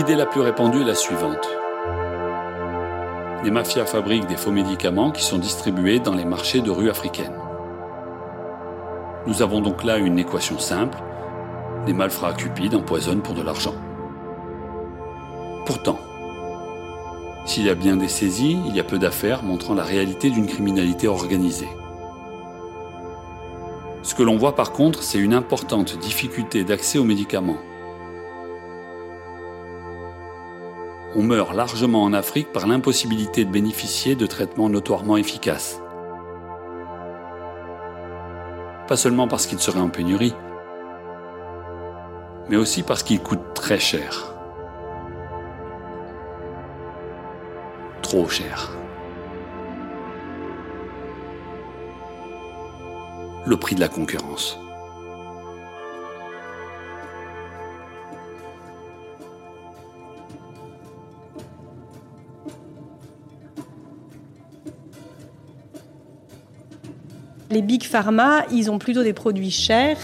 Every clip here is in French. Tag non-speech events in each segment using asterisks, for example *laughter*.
L'idée la plus répandue est la suivante. Les mafias fabriquent des faux médicaments qui sont distribués dans les marchés de rue africaines. Nous avons donc là une équation simple. Des malfrats cupides empoisonnent pour de l'argent. Pourtant, s'il y a bien des saisies, il y a peu d'affaires montrant la réalité d'une criminalité organisée. Ce que l'on voit par contre, c'est une importante difficulté d'accès aux médicaments. On meurt largement en Afrique par l'impossibilité de bénéficier de traitements notoirement efficaces. Pas seulement parce qu'ils seraient en pénurie, mais aussi parce qu'ils coûtent très cher. Trop cher. Le prix de la concurrence. Les big pharma, ils ont plutôt des produits chers.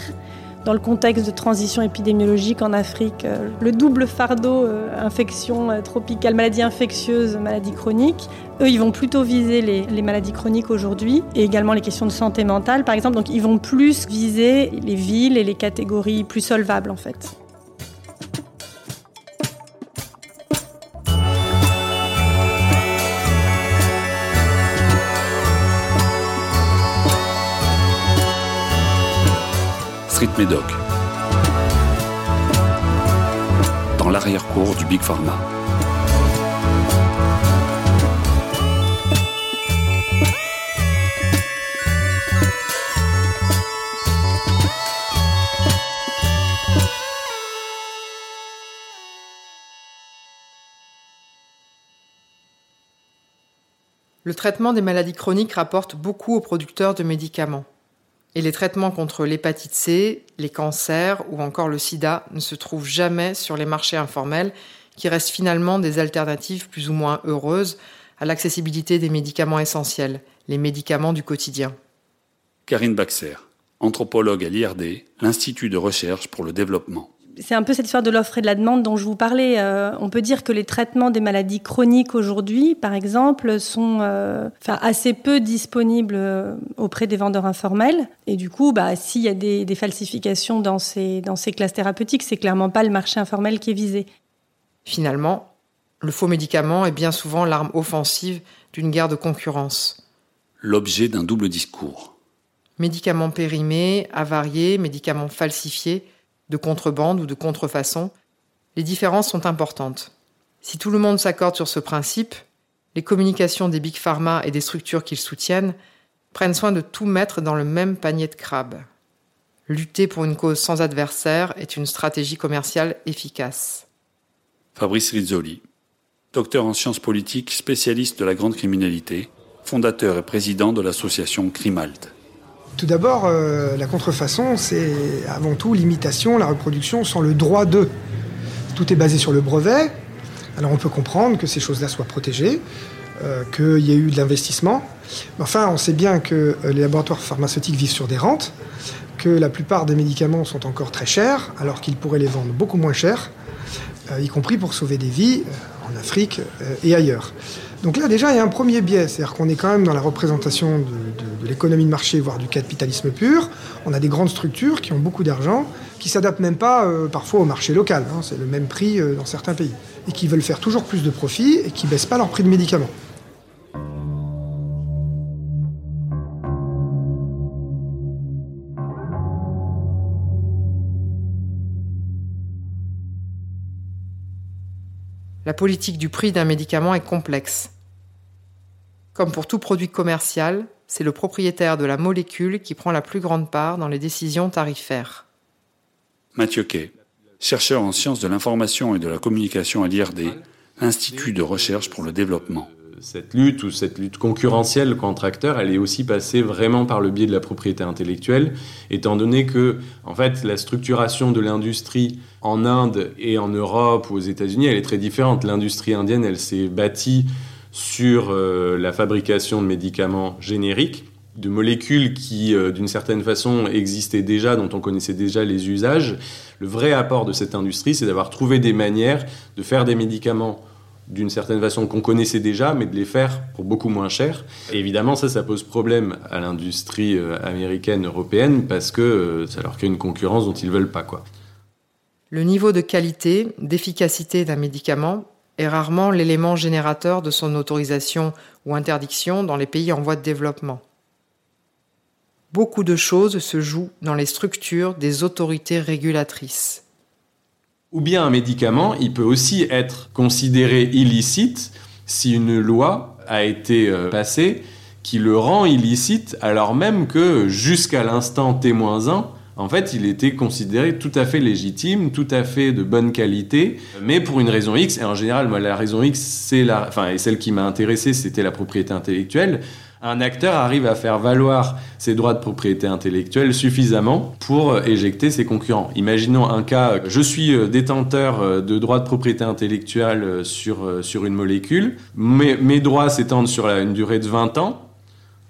Dans le contexte de transition épidémiologique en Afrique, euh, le double fardeau, euh, infection euh, tropicale, maladie infectieuse, maladie chronique, eux, ils vont plutôt viser les, les maladies chroniques aujourd'hui et également les questions de santé mentale, par exemple. Donc, ils vont plus viser les villes et les catégories plus solvables, en fait. Street Medoc. Dans l'arrière-cour du Big Pharma. Le traitement des maladies chroniques rapporte beaucoup aux producteurs de médicaments. Et les traitements contre l'hépatite C, les cancers ou encore le sida ne se trouvent jamais sur les marchés informels, qui restent finalement des alternatives plus ou moins heureuses à l'accessibilité des médicaments essentiels, les médicaments du quotidien. Karine Baxer, anthropologue à l'IRD, l'Institut de recherche pour le développement c'est un peu cette histoire de l'offre et de la demande dont je vous parlais. Euh, on peut dire que les traitements des maladies chroniques aujourd'hui, par exemple, sont euh, enfin, assez peu disponibles euh, auprès des vendeurs informels. Et du coup, bah, s'il y a des, des, falsifications dans ces, dans ces classes thérapeutiques, c'est clairement pas le marché informel qui est visé. Finalement, le faux médicament est bien souvent l'arme offensive d'une guerre de concurrence. L'objet d'un double discours. Médicaments périmés, avariés, médicaments falsifiés de contrebande ou de contrefaçon, les différences sont importantes. Si tout le monde s'accorde sur ce principe, les communications des big pharma et des structures qu'ils soutiennent prennent soin de tout mettre dans le même panier de crabes. Lutter pour une cause sans adversaire est une stratégie commerciale efficace. Fabrice Rizzoli, docteur en sciences politiques, spécialiste de la grande criminalité, fondateur et président de l'association Crimalt. Tout d'abord, euh, la contrefaçon, c'est avant tout l'imitation, la reproduction sans le droit de. tout est basé sur le brevet. Alors on peut comprendre que ces choses-là soient protégées, euh, qu'il y ait eu de l'investissement. Mais enfin, on sait bien que euh, les laboratoires pharmaceutiques vivent sur des rentes, que la plupart des médicaments sont encore très chers, alors qu'ils pourraient les vendre beaucoup moins cher, euh, y compris pour sauver des vies en Afrique et ailleurs. Donc là, déjà, il y a un premier biais, c'est-à-dire qu'on est quand même dans la représentation de, l'économie de marché, voire du capitalisme pur. On a des grandes structures qui ont beaucoup d'argent, qui s'adaptent même pas parfois au marché local. Hein, c'est le même prix dans certains pays. Et qui veulent faire toujours plus de profit et qui baissent pas leur prix de médicaments. La politique du prix d'un médicament est complexe. Comme pour tout produit commercial, c'est le propriétaire de la molécule qui prend la plus grande part dans les décisions tarifaires. Mathieu Kay, chercheur en sciences de l'information et de la communication à l'IRD, Institut de recherche pour le développement cette lutte ou cette lutte concurrentielle contre acteurs, elle est aussi passée vraiment par le biais de la propriété intellectuelle, étant donné que, en fait, la structuration de l'industrie en Inde et en Europe ou aux États-Unis, elle est très différente. L'industrie indienne, elle s'est bâtie sur euh, la fabrication de médicaments génériques, de molécules qui, euh, d'une certaine façon, existaient déjà, dont on connaissait déjà les usages. Le vrai apport de cette industrie, c'est d'avoir trouvé des manières de faire des médicaments d'une certaine façon qu'on connaissait déjà, mais de les faire pour beaucoup moins cher. évidemment, ça, ça pose problème à l'industrie euh, américaine, européenne, parce que ça leur crée une concurrence dont ils veulent pas, quoi. Le niveau de qualité, d'efficacité d'un médicament est rarement l'élément générateur de son autorisation ou interdiction dans les pays en voie de développement. Beaucoup de choses se jouent dans les structures des autorités régulatrices. Ou bien un médicament, il peut aussi être considéré illicite si une loi a été euh, passée qui le rend illicite alors même que jusqu'à l'instant T-1, en fait, il était considéré tout à fait légitime, tout à fait de bonne qualité, mais pour une raison X, et en général, moi, la raison X, c'est la, enfin, et celle qui m'a intéressé, c'était la propriété intellectuelle un acteur arrive à faire valoir ses droits de propriété intellectuelle suffisamment pour euh, éjecter ses concurrents. Imaginons un cas, euh, je suis euh, détenteur de droits de propriété intellectuelle sur, sur une molécule, mes, mes droits s'étendent sur une durée de 20 ans.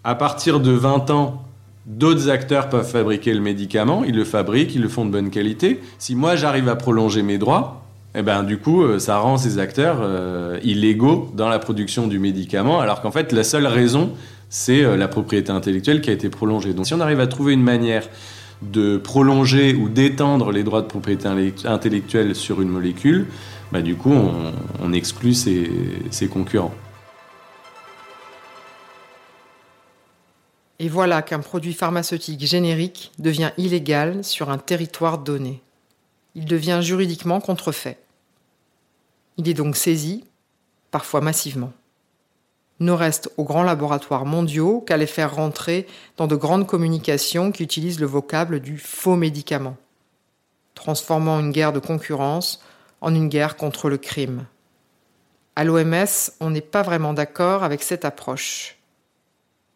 À partir de 20 ans, D'autres acteurs peuvent fabriquer le médicament, ils le fabriquent, ils le font de bonne qualité. Si moi j'arrive à prolonger mes droits, eh ben du coup ça rend ces acteurs illégaux dans la production du médicament, alors qu'en fait la seule raison c'est euh, la propriété intellectuelle qui a été prolongée. Donc si on arrive à trouver une manière de prolonger ou d'étendre les droits de propriété intellectuelle sur une molécule, bah, du coup on, exclut ses concurrents. Et voilà qu'un produit pharmaceutique générique devient illégal sur un territoire donné. Il devient juridiquement contrefait. Il est donc saisi, parfois massivement ne reste aux grands laboratoires mondiaux qu'à les faire rentrer dans de grandes communications qui utilisent le vocable du faux médicament, transformant une guerre de concurrence en une guerre contre le crime. À l'OMS, on n'est pas vraiment d'accord avec cette approche.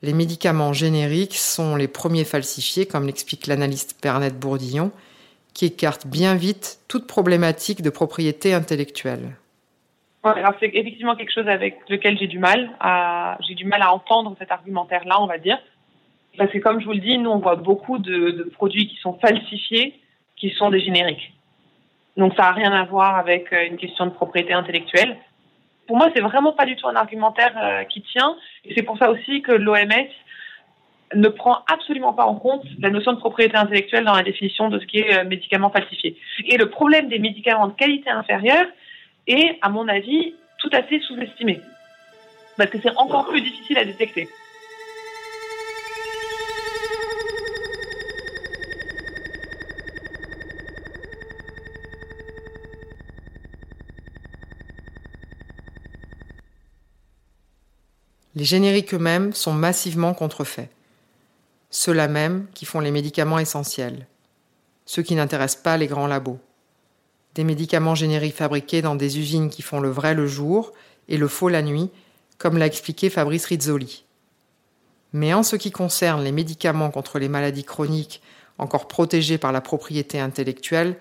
Les médicaments génériques sont les premiers falsifiés, comme l'explique l'analyste Bernette Bourdillon, qui écarte bien vite toute problématique de propriété intellectuelle. Alors c'est effectivement quelque chose avec lequel j'ai du mal à j'ai du mal à entendre cet argumentaire là on va dire. Parce que comme je vous le dis nous on voit beaucoup de, de produits qui sont falsifiés qui sont des génériques. Donc ça a rien à voir avec euh, une question de propriété intellectuelle pour moi c'est vraiment pas du tout un argumentaire euh, qui tient et c'est pour ça aussi que l'OMS ne prend absolument pas en compte la notion de propriété intellectuelle dans la définition de ce qui est euh, médicament falsifié. Et le problème des médicaments de qualité inférieure, est, à mon avis, tout à fait sous-estimé. Parce que c'est encore plus difficile à détecter. Les génériques eux-mêmes sont massivement contrefaits. Ceux-là même qui font les médicaments essentiels. Ceux qui n'intéressent pas les grands labos des médicaments génériques fabriqués dans des usines qui font le vrai le jour et le faux la nuit, comme l'a expliqué Fabrice Rizzoli. Mais en ce qui concerne les médicaments contre les maladies chroniques encore protégés par la propriété intellectuelle,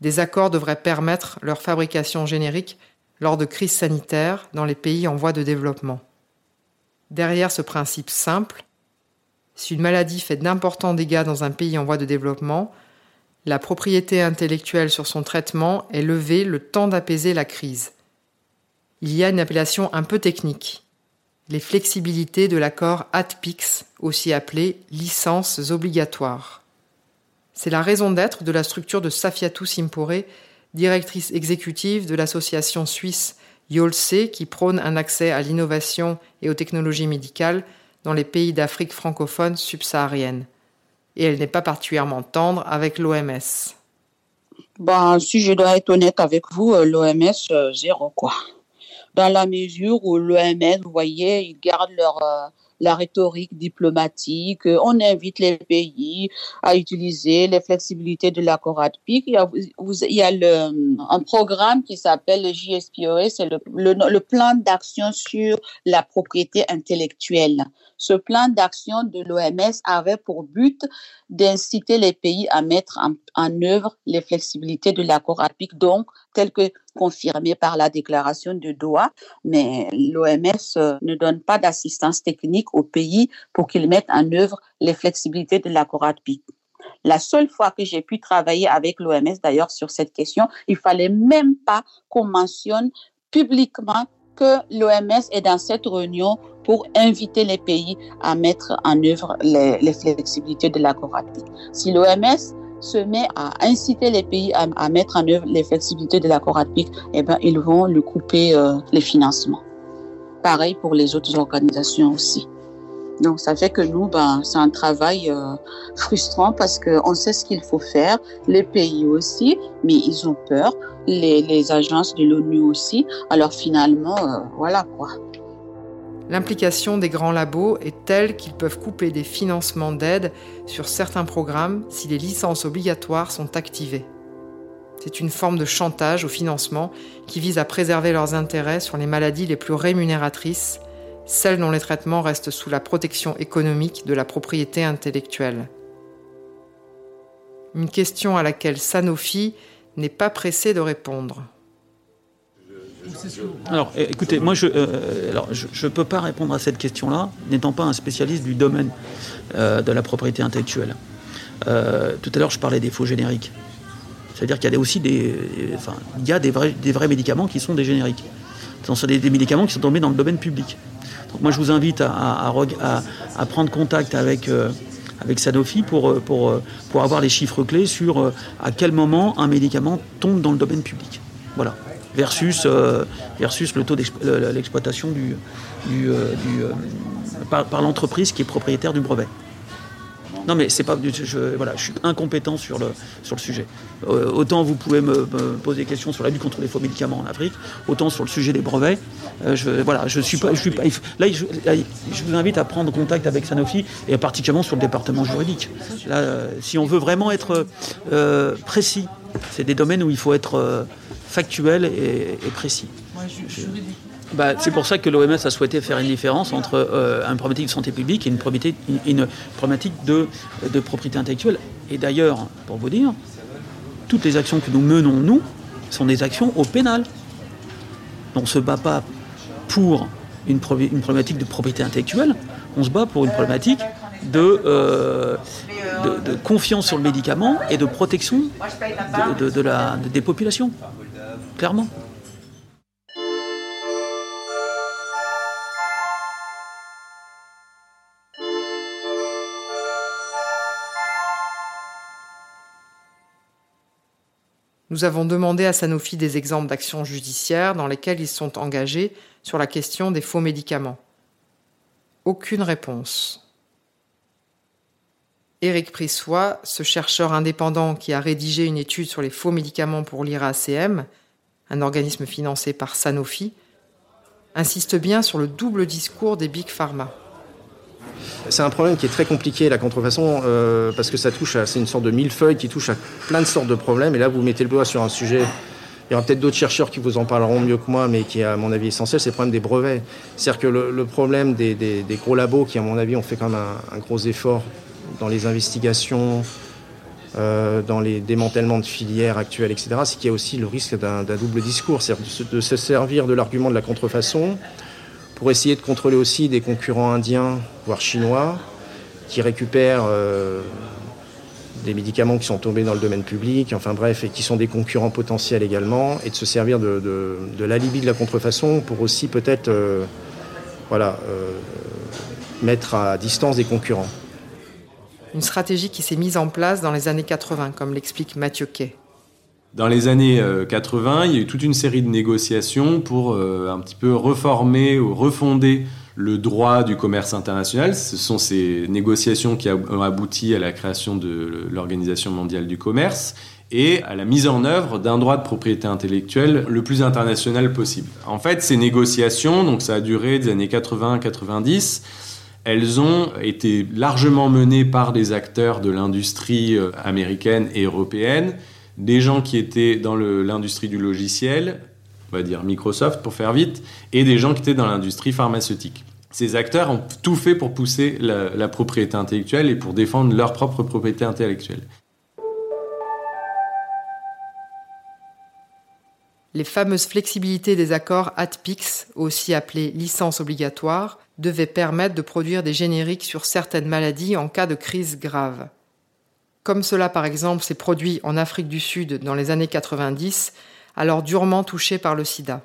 des accords devraient permettre leur fabrication générique lors de crises sanitaires dans les pays en voie de développement. Derrière ce principe simple, si une maladie fait d'importants dégâts dans un pays en voie de développement, la propriété intellectuelle sur son traitement est levée le temps d'apaiser la crise. Il y a une appellation un peu technique, les flexibilités de l'accord ATPIX, aussi appelé licences obligatoires. C'est la raison d'être de la structure de Safiatou Simpore, directrice exécutive de l'association suisse YOLSE qui prône un accès à l'innovation et aux technologies médicales dans les pays d'Afrique francophone subsaharienne. Et elle n'est pas particulièrement tendre avec l'OMS. Ben, si je dois être honnête avec vous, euh, l'OMS, euh, zéro quoi. Dans la mesure où l'OMS, vous voyez, ils gardent leur, euh, la rhétorique diplomatique. On invite les pays à utiliser les flexibilités de l'accord ADPIC. Il y a, il y a un programme qui s'appelle le JSPOE, c'est le, plan d'action sur la propriété intellectuelle. Ce plan d'action de l'OMS avait pour but d'inciter les pays à mettre en, œuvre les flexibilités de l'accord ADPIC, donc tel que confirmé par la déclaration de Doha, mais l'OMS euh, ne donne pas d'assistance technique aux pays pour qu'ils mettent en œuvre les flexibilités de l'accord ADPIC. La seule fois que j'ai pu travailler avec l'OMS, d'ailleurs, sur cette question, il fallait même pas qu'on mentionne publiquement que l'OMS est dans cette réunion pour inviter les pays à mettre en œuvre les, flexibilités de l'accord ADPIC. Si l'OMS se met à inciter les pays à, mettre en œuvre les flexibilités de l'accord ADPIC, eh ben, ils vont lui couper euh, les financements. Pareil pour les autres organisations aussi. Donc ça fait que nous, ben, c'est un travail euh, frustrant parce qu'on sait ce qu'il faut faire, les pays aussi, mais ils ont peur, les, agences de l'ONU aussi. Alors finalement, euh, voilà quoi. L'implication des grands labos est telle qu'ils peuvent couper des financements d'aide sur certains programmes si les licences obligatoires sont activées. C'est une forme de chantage au financement qui vise à préserver leurs intérêts sur les maladies les plus rémunératrices, celles dont les traitements restent sous la protection économique de la propriété intellectuelle. Une question à laquelle Sanofi n'est pas pressé de répondre. Alors, écoutez, moi, je ne euh, peux pas répondre à cette question-là, n'étant pas un spécialiste du domaine euh, de la propriété intellectuelle. Euh, tout à l'heure, je parlais des faux génériques. C'est-à-dire qu'il y a aussi des, enfin, il y a des vrais, des vrais médicaments qui sont des génériques. Ce sont des, médicaments qui sont tombés dans le domaine public. Donc, moi, je vous invite à, prendre contact avec avec Sanofi pour, pour, pour avoir les chiffres clés sur à quel moment un médicament tombe dans le domaine public. Voilà versus, euh, versus le taux d'exploitation du, du, euh, euh, par, l'entreprise qui est propriétaire du brevet. Non mais c'est pas, je, voilà, je suis incompétent sur le, sur le sujet. autant vous pouvez me, poser des questions sur la lutte contre les faux médicaments en Afrique, autant sur le sujet des brevets. je, voilà, je suis pas, je suis pas. Là je, vous invite à prendre contact avec Sanofi et particulièrement sur le département juridique. Là, si on veut vraiment être précis, c'est des domaines où il faut être factuel et, précis. Bah, c'est pour ça que l'OMS a souhaité faire une différence entre euh, une problématique de santé publique et une problématique, de, propriété intellectuelle. Et d'ailleurs, pour vous dire, toutes les actions que nous menons, nous, sont des actions au pénal. On ne se bat pas pour une, problématique de propriété intellectuelle, on se bat pour une problématique de, euh, confiance sur le médicament et de protection des populations clairement. Nous avons demandé à Sanofi des exemples d'actions judiciaires dans lesquelles ils sont engagés sur la question des faux médicaments. Aucune réponse. Éric Prissois, ce chercheur indépendant qui a rédigé une étude sur les faux médicaments pour l'IRACM, un organisme financé par Sanofi, insiste bien sur le double discours des big pharma. C'est un problème qui est très compliqué, la contrefaçon, euh, parce que ça touche à, c'est une sorte de millefeuille qui touche à plein de sortes de problèmes. Et là, vous mettez le doigt sur un sujet. Il y aura peut-être d'autres chercheurs qui vous en parleront mieux que moi, mais qui est à mon avis essentiel, c'est le problème des brevets. C'est-à-dire que le, problème des, gros labos, qui à mon avis ont fait quand même un, gros effort dans les investigations, euh, dans les démantèlements de filières actuelles, etc., c'est qu'il y a aussi le risque d'un double discours, c'est-à-dire de, se servir de l'argument de la contrefaçon pour essayer de contrôler aussi des concurrents indiens, voire chinois, qui récupèrent euh, des médicaments qui sont tombés dans le domaine public, enfin bref, et qui sont des concurrents potentiels également, et de se servir de, l'alibi de la contrefaçon pour aussi peut-être euh, voilà, mettre à distance des concurrents une stratégie qui s'est mise en place dans les années 80, comme l'explique Mathieu Kay. Dans les années 80, euh, il y a eu toute une série de négociations pour euh, un petit peu reformer ou refonder le droit du commerce international. Ce sont ces négociations qui ont abouti à la création de l'Organisation mondiale du commerce et à la mise en œuvre d'un droit de propriété intellectuelle le plus international possible. En fait, ces négociations, donc ça a duré des années 80-90, elles ont été largement menées par des acteurs de l'industrie euh, américaine et européenne, des gens qui étaient dans l'industrie du logiciel, on va dire Microsoft pour faire vite, et des gens qui étaient dans l'industrie pharmaceutique. Ces acteurs ont tout fait pour pousser la, propriété intellectuelle et pour défendre leur propre propriété intellectuelle. Les fameuses flexibilités des accords ATPIX, aussi appelées licences obligatoires, devait permettre de produire des génériques sur certaines maladies en cas de crise grave. Comme cela par exemple s'est produit en Afrique du Sud dans les années 90, alors durement touchée par le sida.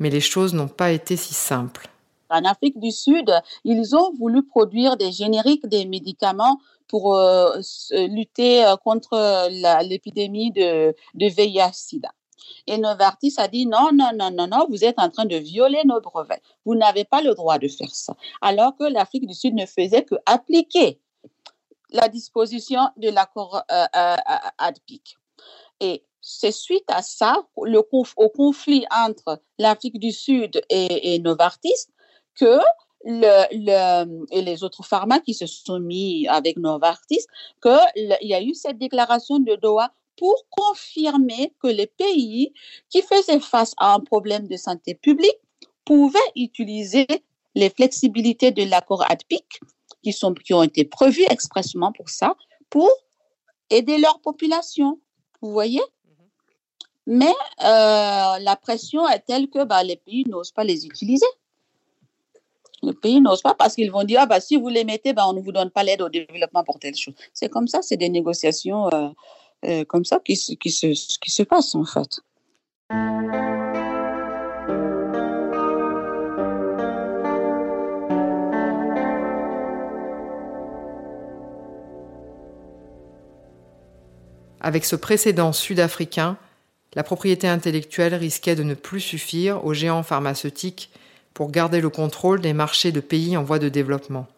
Mais les choses n'ont pas été si simples. En Afrique du Sud, ils ont voulu produire des génériques des médicaments pour euh, lutter euh, contre l'épidémie de, de VIH-Sida. Et Novartis a dit non, non, non, non, non, vous êtes en train de violer nos brevets. Vous n'avez pas le droit de faire ça. Alors que l'Afrique du Sud ne faisait que appliquer la disposition de l'accord euh, euh, ADPIC. Et c'est suite à ça, au conflit entre l'Afrique du Sud et, Novartis, que et les autres pharma qui se sont mis avec Novartis, qu'il y a eu cette déclaration de Doha pour confirmer que les pays qui faisaient face à un problème de santé publique pouvaient utiliser les flexibilités de l'accord ADPIC qui, sont, qui ont été prévues expressément pour ça, pour aider leur population. Vous voyez? Mm-hmm. Mais euh, la pression est telle que bah, les pays n'osent pas les utiliser. Les pays n'osent pas parce qu'ils vont dire ah, bah, si vous les mettez, bah, on ne vous donne pas l'aide au développement pour telle chose. C'est comme ça, c'est des négociations euh, euh, comme ça qui, qui, se, qui se passe en fait. Avec ce précédent sud-africain, la propriété intellectuelle risquait de ne plus suffire aux géants pharmaceutiques pour garder le contrôle des marchés de pays en voie de développement.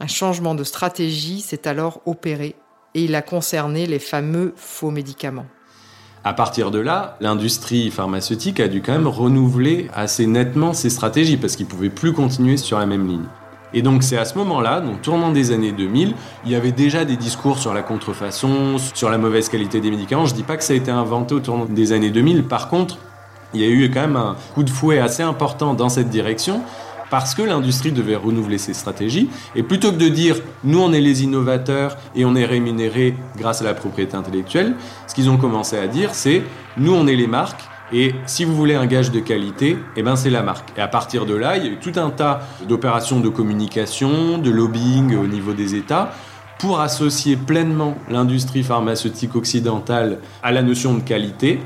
Un changement de stratégie s'est alors opéré et il a concerné les fameux faux médicaments. À partir de là, l'industrie pharmaceutique a dû quand même renouveler assez nettement ses stratégies parce qu'ils ne pouvaient plus continuer sur la même ligne. Et donc c'est à ce moment-là, donc tournant des années 2000, il y avait déjà des discours sur la contrefaçon, sur la mauvaise qualité des médicaments. Je dis pas que ça a été inventé au tournant des années 2000. Par contre, il y a eu quand même un coup de fouet assez important dans cette direction parce que l'industrie devait renouveler ses stratégies. Et plutôt que de dire nous on est les innovateurs et on est rémunérés grâce à la propriété intellectuelle, ce qu'ils ont commencé à dire c'est nous on est les marques et si vous voulez un gage de qualité, eh ben c'est la marque. Et à partir de là, il y a eu tout un tas d'opérations de communication, de lobbying au niveau des États pour associer pleinement l'industrie pharmaceutique occidentale à la notion de qualité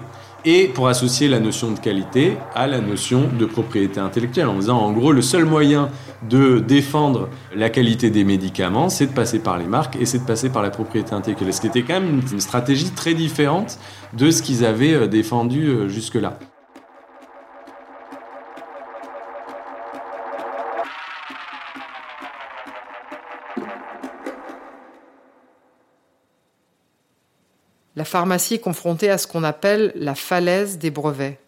et pour associer la notion de qualité à la notion de propriété intellectuelle, en disant en gros le seul moyen de défendre la qualité des médicaments, c'est de passer par les marques et c'est de passer par la propriété intellectuelle. Ce qui était quand même une stratégie très différente de ce qu'ils avaient euh, défendu euh, jusque-là. La pharmacie est confrontée à ce qu'on appelle la falaise des brevets.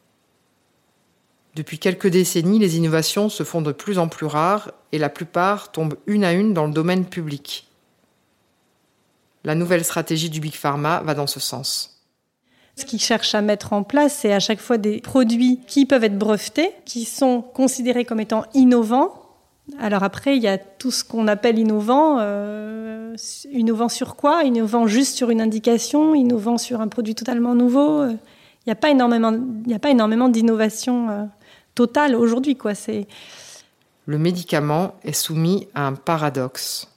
Depuis quelques décennies, les innovations se font de plus en plus rares et la plupart tombent une à une dans le domaine public. La nouvelle stratégie du Big Pharma va dans ce sens. Ce qu'ils cherchent à mettre en place, c'est à chaque fois des produits qui peuvent être brevetés, qui sont considérés comme étant innovants, Alors après, il y a tout ce qu'on appelle innovant. Euh, innovant sur quoi? Innovant juste sur une indication Innovant sur un produit totalement nouveau Il n'y a pas énormément, il a pas énormément d'innovation euh, totale aujourd'hui. Quoi. C'est... Le médicament est soumis à un paradoxe.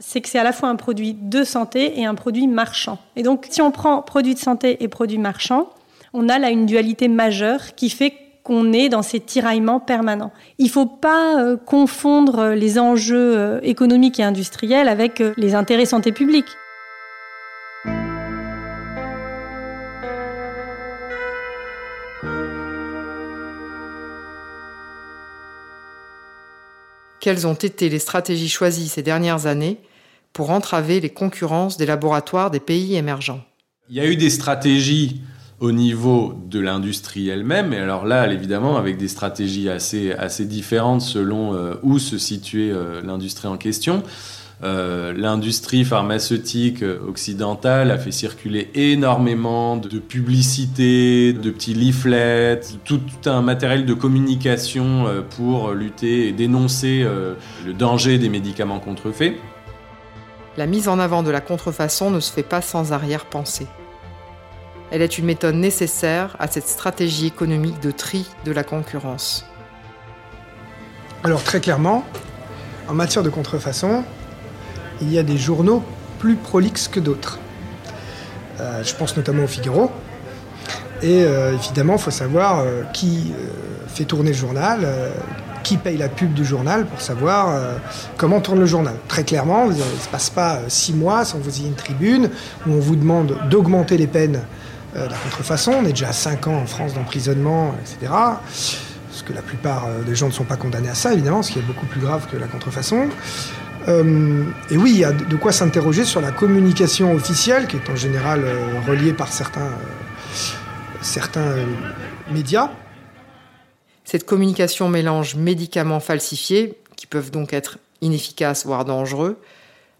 C'est que c'est à la fois un produit de santé et un produit marchand. Et donc, si on prend produit de santé et produit marchand, on a là une dualité majeure qui fait qu'on est dans ces tiraillements permanents. Il ne faut pas euh, confondre les enjeux euh, économiques et industriels avec euh, les intérêts santé publique. Quelles ont été les stratégies choisies ces dernières années pour entraver les concurrences des laboratoires des pays émergents? Il y a eu des stratégies au niveau de l'industrie elle-même. Et alors là, évidemment, avec des stratégies assez, assez différentes selon euh, où se situait euh, l'industrie en question. Euh, l'industrie pharmaceutique occidentale a fait circuler énormément de publicités, de petits leaflets, tout, tout un matériel de communication pour lutter et dénoncer le danger des médicaments contrefaits. La mise en avant de la contrefaçon ne se fait pas sans arrière-pensée. Elle est une méthode nécessaire à cette stratégie économique de tri de la concurrence. Alors très clairement, en matière de contrefaçon, il y a des journaux plus prolixes que d'autres. Euh, je pense notamment au Figaro. Et euh, évidemment, il faut savoir euh, qui fait tourner le journal, qui paye la pub du journal pour savoir comment tourne le journal. Très clairement, il ne se passe pas six mois sans vous ayez une tribune où on vous demande d'augmenter les peines euh, la contrefaçon. On est déjà à 5 ans en France d'emprisonnement, etc. Parce que la plupart euh, des gens ne sont pas condamnés à ça, évidemment, ce qui est beaucoup plus grave que la contrefaçon. Euh, et oui, il y a de quoi s'interroger sur la communication officielle, qui est en général reliée par certains, certains médias. Cette communication mélange médicaments falsifiés, qui peuvent donc être inefficaces, voire dangereux,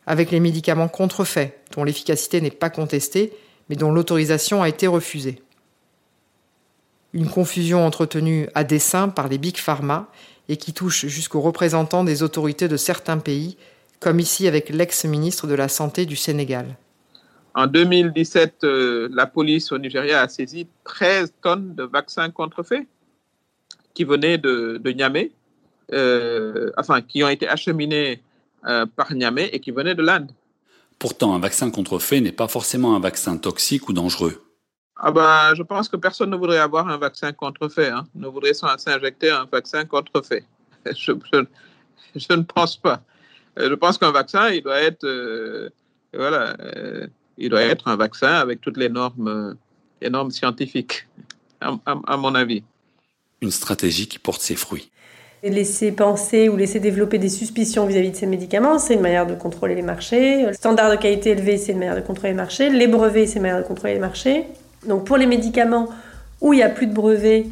avec les médicaments contrefaits, dont l'efficacité n'est pas contestée, mais dont l'autorisation a été refusée. Une confusion entretenue à dessein par les big pharma et qui touche jusqu'aux représentants des autorités de certains pays, comme ici avec l'ex-ministre de la Santé du Sénégal. En 2017, euh, la police au Nigeria a saisi 13 tonnes de vaccins contrefaits qui venaient de, Niamey, euh, enfin, qui ont été acheminés euh, par Niamey et qui venaient de l'Inde. Pourtant, un vaccin contrefait n'est pas forcément un vaccin toxique ou dangereux. Ah ben, je pense que personne ne voudrait avoir un vaccin contrefait, hein. ne voudrait s'injecter un vaccin contrefait. *laughs* Je, je, ne pense pas. Euh, je pense qu'un vaccin, il doit être, euh, voilà, euh, il doit être un vaccin avec toutes les normes, les normes scientifiques, à mon avis. Une stratégie qui porte ses fruits. Laisser penser ou laisser développer des suspicions vis-à-vis de ces médicaments, c'est une manière de contrôler les marchés. Le standard de qualité élevé, c'est une manière de contrôler les marchés. Les brevets, c'est une manière de contrôler les marchés. Donc pour les médicaments où il n'y a plus de brevets,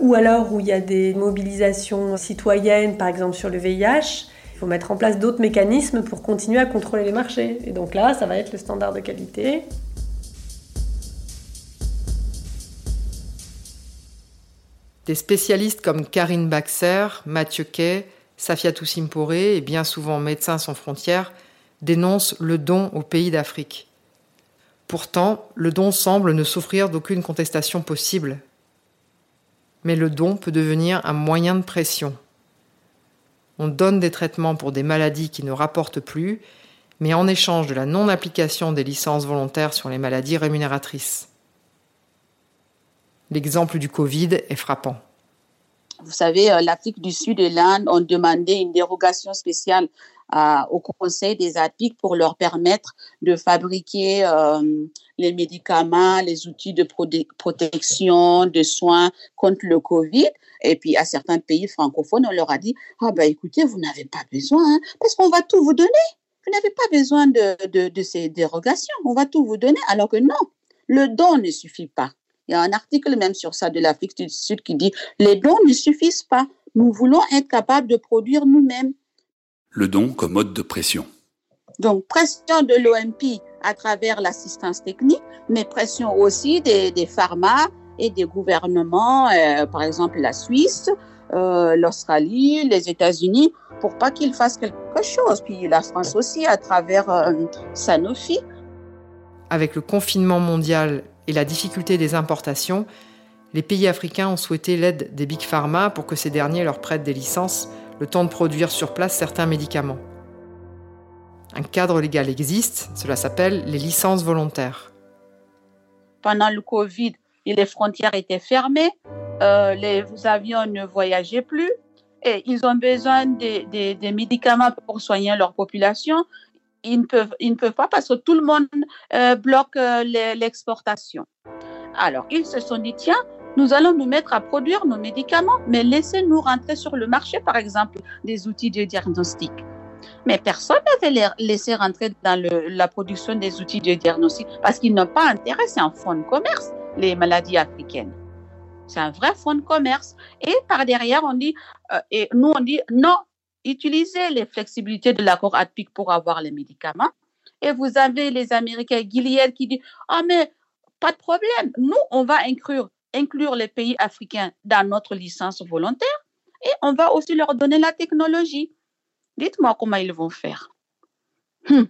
ou alors où il y a des mobilisations citoyennes, par exemple sur le VIH, il faut mettre en place d'autres mécanismes pour continuer à contrôler les marchés. Et donc là, ça va être le standard de qualité. Des spécialistes comme Karine Baxer, Mathieu Kay, Safiatou Simporé et bien souvent Médecins sans frontières dénoncent le don aux pays d'Afrique. Pourtant, le don semble ne souffrir d'aucune contestation possible. Mais le don peut devenir un moyen de pression. On donne des traitements pour des maladies qui ne rapportent plus, mais en échange de la non-application des licences volontaires sur les maladies rémunératrices. L'exemple du Covid est frappant. Vous savez, euh, l'Afrique du Sud et l'Inde ont demandé une dérogation spéciale euh, au Conseil des APIC pour leur permettre de fabriquer euh, les médicaments, les outils de protection, de soins contre le Covid. Et puis, à certains pays francophones, on leur a dit, ah ben écoutez, vous n'avez pas besoin, hein, parce qu'on va tout vous donner. Vous n'avez pas besoin de, de ces dérogations, on va tout vous donner, alors que non, le don ne suffit pas. Il y a un article même sur ça de l'Afrique du Sud qui dit les dons ne suffisent pas. Nous voulons être capables de produire nous-mêmes. Le don comme mode de pression. Donc, pression de l'OMP à travers l'assistance technique, mais pression aussi des, des pharma et des gouvernements, euh, par exemple la Suisse, euh, l'Australie, les États-Unis, pour pas qu'ils fassent quelque chose. Puis la France aussi, à travers euh, Sanofi. Avec le confinement mondial et la difficulté des importations, les pays africains ont souhaité l'aide des Big Pharma pour que ces derniers leur prêtent des licences, le temps de produire sur place certains médicaments. Un cadre légal existe, cela s'appelle les licences volontaires. Pendant le Covid, les frontières étaient fermées, euh, les avions ne voyageaient plus et ils ont besoin des, des, médicaments pour soigner leur population. Ils ne peuvent, pas parce que tout le monde euh, bloque euh, l'exportation. Alors, ils se sont dit, tiens, nous allons nous mettre à produire nos médicaments, mais laissez-nous rentrer sur le marché, par exemple, des outils de diagnostic. Mais personne ne veut les laisser rentrer dans la production des outils de diagnostic parce qu'ils n'ont pas intérêt, c'est un fonds de commerce, les maladies africaines. C'est un vrai fonds de commerce. Et par derrière, on dit, euh, et nous, on dit non, utilisez les flexibilités de l'accord ADPIC pour avoir les médicaments. Et vous avez les Américains, Gilead, qui disent, ah, mais pas de problème. Nous, on va inclure, inclure les pays africains dans notre licence volontaire et on va aussi leur donner la technologie. Dites-moi comment ils vont faire. Hum,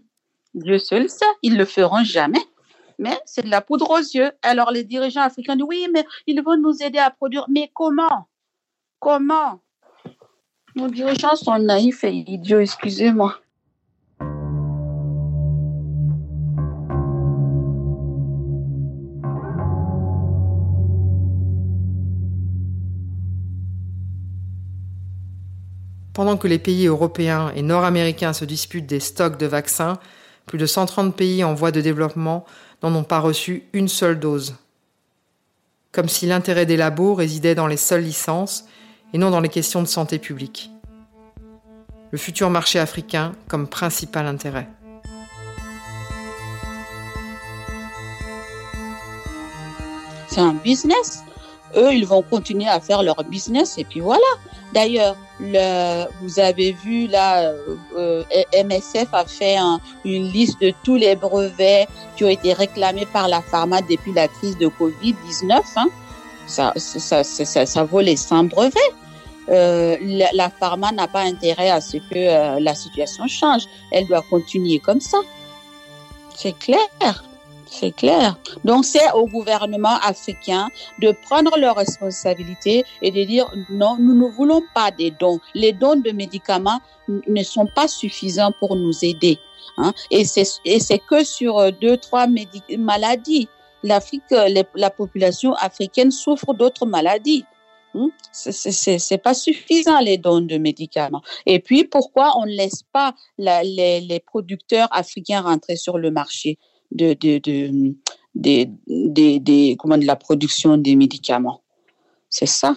Dieu seul sait, ils le feront jamais. Mais c'est de la poudre aux yeux. Alors les dirigeants africains disent oui, mais ils vont nous aider à produire. Mais comment? Comment? Nos dirigeants sont naïfs et idiots, excusez-moi. Pendant que les pays européens et nord-américains se disputent des stocks de vaccins, plus de 130 pays en voie de développement n'en ont pas reçu une seule dose. Comme si l'intérêt des labos résidait dans les seules licences et non dans les questions de santé publique. Le futur marché africain comme principal intérêt. C'est un business. Eux, ils vont continuer à faire leur business et puis voilà. D'ailleurs, le, vous avez vu là, euh, MSF a fait une liste de tous les brevets qui ont été réclamés par la pharma depuis la crise de Covid-19. Hein. Ça, ça, ça, ça, vaut les 100 brevets. Euh, la, pharma n'a pas intérêt à ce que euh, la situation change. Elle doit continuer comme ça. C'est clair. C'est clair. Donc c'est au gouvernement africain de prendre leurs responsabilités et de dire non, nous ne voulons pas des dons. Les dons de médicaments ne sont pas suffisants pour nous aider. Hein. Et c'est que sur deux, trois maladies. L'Afrique, la population africaine souffre d'autres maladies. Hein. C'est pas suffisant les dons de médicaments. Et puis pourquoi on ne laisse pas les, les producteurs africains rentrer sur le marché de la production des médicaments? C'est ça.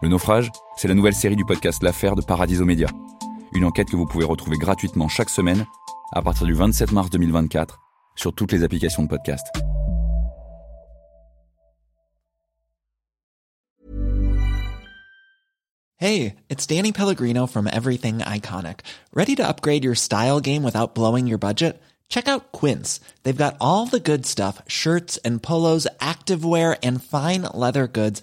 Le naufrage, c'est la nouvelle série du podcast L'affaire de Paradiso Média. Une enquête que vous pouvez retrouver gratuitement chaque semaine à partir du 27 mars 2024 sur toutes les applications de podcast. Hey, it's Danny Pellegrino from Everything Iconic. Ready to upgrade your style game without blowing your budget? Check out Quince. They've got all the good stuff shirts and polos, activewear, and fine leather goods,